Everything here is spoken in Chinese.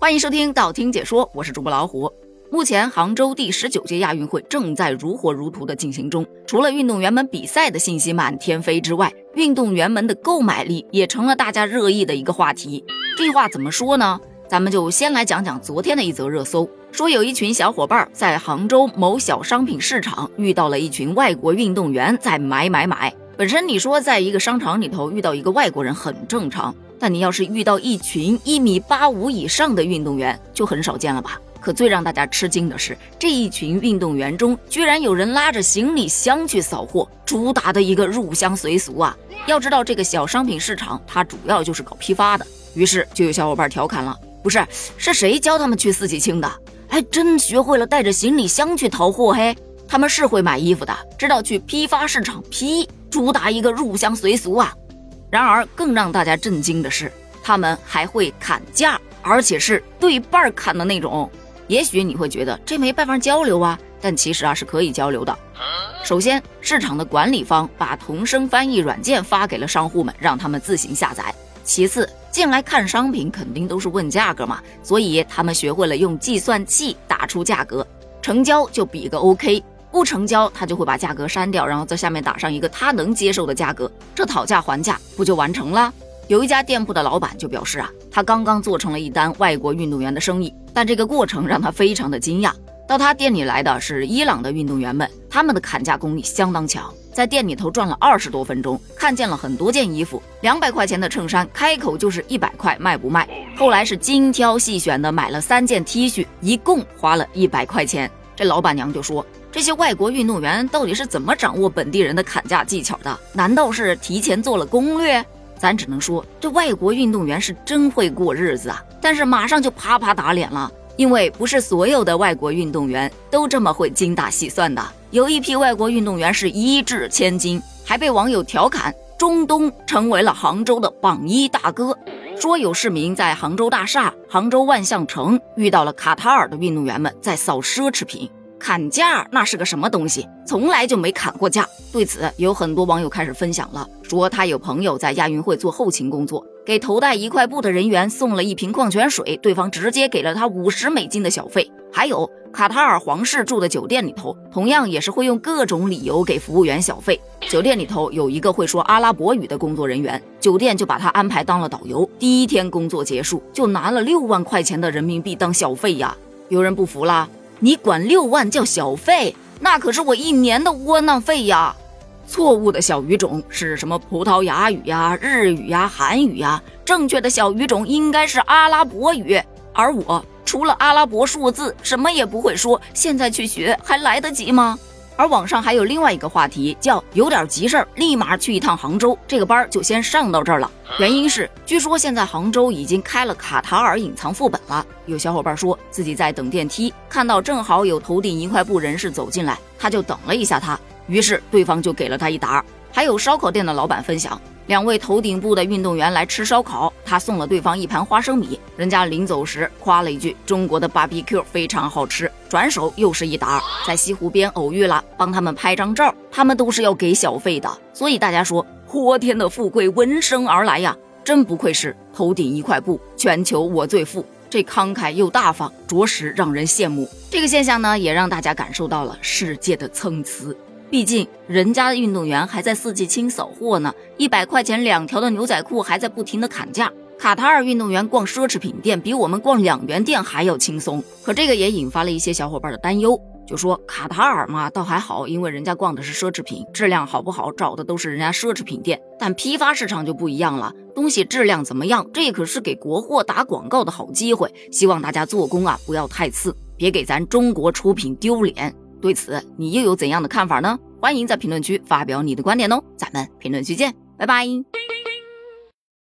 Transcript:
欢迎收听道听解说，我是主播老虎。目前杭州第十九届亚运会正在如火如荼的进行中，除了运动员们比赛的信息满天飞之外，运动员们的购买力也成了大家热议的一个话题。这话怎么说呢？咱们就先来讲讲昨天的一则热搜，说有一群小伙伴在杭州某小商品市场遇到了一群外国运动员在买买买。本身你说在一个商场里头遇到一个外国人很正常。但你要是遇到一群一米八五以上的运动员，就很少见了吧？可最让大家吃惊的是，这一群运动员中，居然有人拉着行李箱去扫货，主打的一个入乡随俗啊！要知道，这个小商品市场，它主要就是搞批发的。于是就有小伙伴调侃了：“不是，是谁教他们去四季青的？还真学会了带着行李箱去淘货嘿！他们是会买衣服的，知道去批发市场批，主打一个入乡随俗啊！”然而，更让大家震惊的是，他们还会砍价，而且是对半砍的那种。也许你会觉得这没办法交流啊，但其实啊是可以交流的。首先，市场的管理方把同声翻译软件发给了商户们，让他们自行下载。其次，进来看商品肯定都是问价格嘛，所以他们学会了用计算器打出价格，成交就比个 OK。不成交，他就会把价格删掉，然后在下面打上一个他能接受的价格，这讨价还价不就完成了？有一家店铺的老板就表示啊，他刚刚做成了一单外国运动员的生意，但这个过程让他非常的惊讶。到他店里来的是伊朗的运动员们，他们的砍价功力相当强，在店里头转了二十多分钟，看见了很多件衣服，两百块钱的衬衫开口就是一百块，卖不卖？后来是精挑细选的买了三件 T 恤，一共花了一百块钱。这老板娘就说。这些外国运动员到底是怎么掌握本地人的砍价技巧的？难道是提前做了攻略？咱只能说，这外国运动员是真会过日子啊！但是马上就啪啪打脸了，因为不是所有的外国运动员都这么会精打细算的。有一批外国运动员是一掷千金，还被网友调侃中东成为了杭州的榜一大哥。说有市民在杭州大厦、杭州万象城遇到了卡塔尔的运动员们在扫奢侈品。砍价那是个什么东西？从来就没砍过价。对此，有很多网友开始分享了，说他有朋友在亚运会做后勤工作，给头戴一块布的人员送了一瓶矿泉水，对方直接给了他五十美金的小费。还有卡塔尔皇室住的酒店里头，同样也是会用各种理由给服务员小费。酒店里头有一个会说阿拉伯语的工作人员，酒店就把他安排当了导游。第一天工作结束，就拿了六万块钱的人民币当小费呀！有人不服啦。你管六万叫小费，那可是我一年的窝囊费呀！错误的小语种是什么？葡萄牙语呀、日语呀、韩语呀。正确的小语种应该是阿拉伯语。而我除了阿拉伯数字，什么也不会说。现在去学还来得及吗？而网上还有另外一个话题，叫有点急事儿，立马去一趟杭州。这个班就先上到这儿了。原因是，据说现在杭州已经开了卡塔尔隐藏副本了。有小伙伴说自己在等电梯，看到正好有头顶一块布人士走进来，他就等了一下他，于是对方就给了他一沓。还有烧烤店的老板分享。两位头顶部的运动员来吃烧烤，他送了对方一盘花生米，人家临走时夸了一句：“中国的 BBQ 非常好吃。”转手又是一沓，在西湖边偶遇了，帮他们拍张照，他们都是要给小费的。所以大家说，泼天的富贵闻声而来呀，真不愧是头顶一块布，全球我最富，这慷慨又大方，着实让人羡慕。这个现象呢，也让大家感受到了世界的参差。毕竟人家的运动员还在四季青扫货呢，一百块钱两条的牛仔裤还在不停的砍价。卡塔尔运动员逛奢侈品店比我们逛两元店还要轻松，可这个也引发了一些小伙伴的担忧，就说卡塔尔嘛倒还好，因为人家逛的是奢侈品，质量好不好找的都是人家奢侈品店，但批发市场就不一样了，东西质量怎么样，这可是给国货打广告的好机会，希望大家做工啊不要太次，别给咱中国出品丢脸。对此，你又有怎样的看法呢？欢迎在评论区发表你的观点哦，咱们评论区见，拜拜。